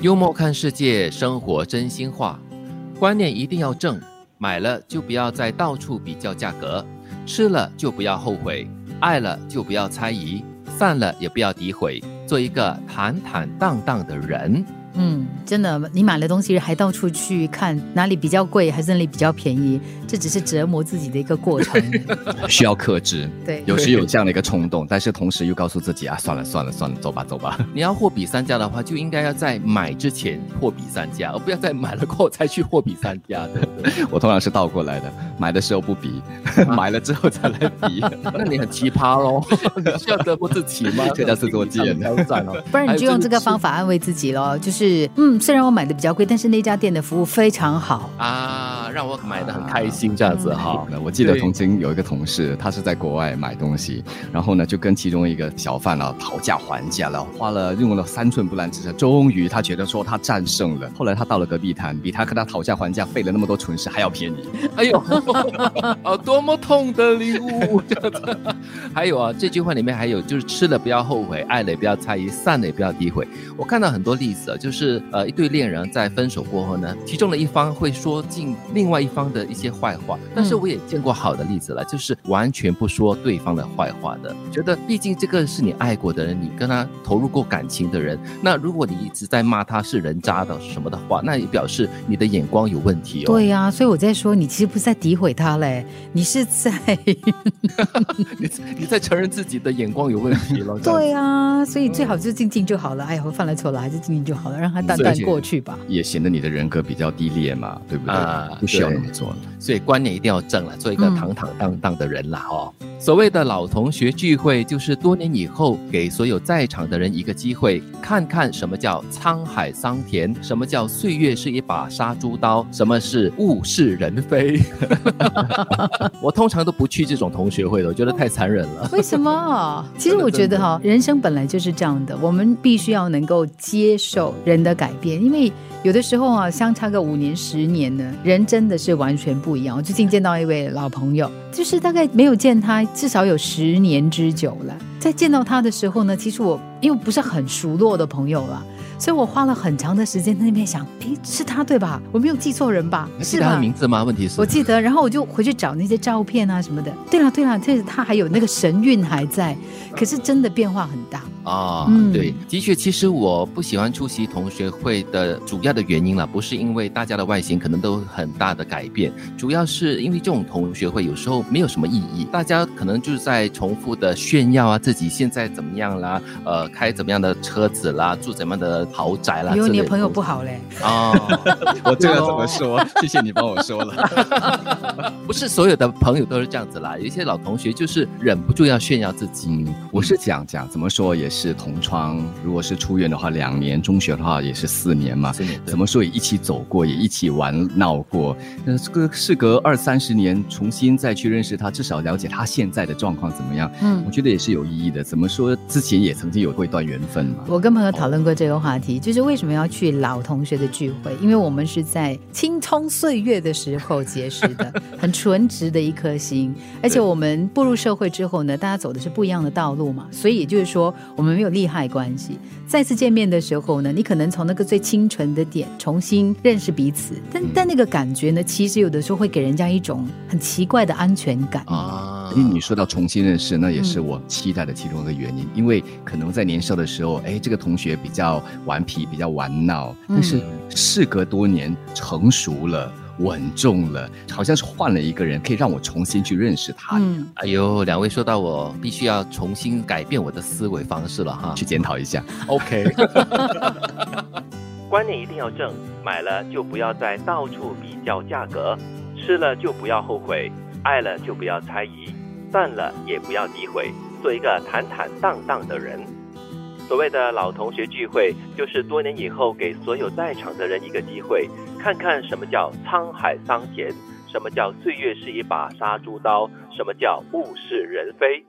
幽默看世界，生活真心话，观念一定要正。买了就不要再到处比较价格，吃了就不要后悔，爱了就不要猜疑，散了也不要诋毁，做一个坦坦荡荡的人。嗯，真的，你买了东西还到处去看哪里比较贵，还是哪里比较便宜，这只是折磨自己的一个过程，需要克制。对，有时有这样的一个冲动，但是同时又告诉自己啊，算了算了算了，走吧走吧。你要货比三家的话，就应该要在买之前货比三家，而不要在买了过后再去货比三家的。我通常是倒过来的，买的时候不比，买了之后再来比。那你很奇葩喽，你需要折磨自己吗？这叫自作哦。不然你就用这个方法安慰自己喽，就是。是，嗯，虽然我买的比较贵，但是那家店的服务非常好啊，让我买的很开心，这样子哈。我记得曾经有一个同事，他是在国外买东西，然后呢就跟其中一个小贩啊讨价还价了，花了用了三寸不烂之舌，终于他觉得说他战胜了。后来他到了隔壁摊，比他跟他讨价还价费了那么多唇舌还要便宜。哎呦，啊，多么痛的礼物！还有啊，这句话里面还有就是吃了不要后悔，爱了也不要猜疑，散了也不要诋毁。我看到很多例子啊，就是。是呃，一对恋人在分手过后呢，其中的一方会说尽另外一方的一些坏话，但是我也见过好的例子了，就是完全不说对方的坏话的。觉得毕竟这个是你爱过的人，你跟他投入过感情的人，那如果你一直在骂他是人渣的什么的话，那也表示你的眼光有问题哦。对呀，所以我在说，你其实不是在诋毁他嘞，你是在 你你在承认自己的眼光有问题了。对啊，所以最好就静静就好了。哎呀，我犯了错了，还是静静就好了，让。让它淡淡过去吧，也显得你的人格比较低劣嘛，对不对？啊，不需要那么做，所以观念一定要正了，做一个堂堂荡荡的人啦，哦。所谓的老同学聚会，就是多年以后给所有在场的人一个机会，看看什么叫沧海桑田，什么叫岁月是一把杀猪刀，什么是物是人非。我通常都不去这种同学会的，我觉得太残忍了。为什么？其实我觉得哈，人生本来就是这样的，我们必须要能够接受人的改变，因为。有的时候啊，相差个五年、十年呢，人真的是完全不一样。我最近见到一位老朋友，就是大概没有见他至少有十年之久了。在见到他的时候呢，其实我因为不是很熟络的朋友了。所以我花了很长的时间在那边想，诶，是他对吧？我没有记错人吧？是他的名字吗？问题是，我记得，然后我就回去找那些照片啊什么的。对了对了，这他还有那个神韵还在，可是真的变化很大啊。对，的确，其实我不喜欢出席同学会的主要的原因了，不是因为大家的外形可能都很大的改变，主要是因为这种同学会有时候没有什么意义，大家可能就是在重复的炫耀啊，自己现在怎么样啦，呃，开怎么样的车子啦，住怎么样的。豪宅啦，因为你的朋友不好嘞哦！我这个怎么说？谢谢你帮我说了。不是所有的朋友都是这样子啦，有一些老同学就是忍不住要炫耀自己。我是讲讲怎么说也是同窗，如果是出院的话两年，中学的话也是四年嘛。四年。怎么说也一起走过，也一起玩闹过。那这个事隔二三十年，重新再去认识他，至少了解他现在的状况怎么样？嗯，我觉得也是有意义的。怎么说？之前也曾经有过一段缘分嘛。我跟朋友讨论过这个话。题就是为什么要去老同学的聚会？因为我们是在青葱岁月的时候结识的，很纯直的一颗心。而且我们步入社会之后呢，大家走的是不一样的道路嘛，所以也就是说，我们没有利害关系。再次见面的时候呢，你可能从那个最清纯的点重新认识彼此，但但那个感觉呢，其实有的时候会给人家一种很奇怪的安全感啊。因为你说到重新认识，那也是我期待的其中一个原因。因为可能在年少的时候，哎，这个同学比较顽皮，比较玩闹，但是事隔多年，成熟了，稳重了，好像是换了一个人，可以让我重新去认识他。哎呦，两位说到我必须要重新改变我的思维方式了哈，去检讨一下。OK，观念一定要正，买了就不要再到处比较价格，吃了就不要后悔，爱了就不要猜疑。散了也不要诋毁，做一个坦坦荡荡的人。所谓的老同学聚会，就是多年以后给所有在场的人一个机会，看看什么叫沧海桑田，什么叫岁月是一把杀猪刀，什么叫物是人非。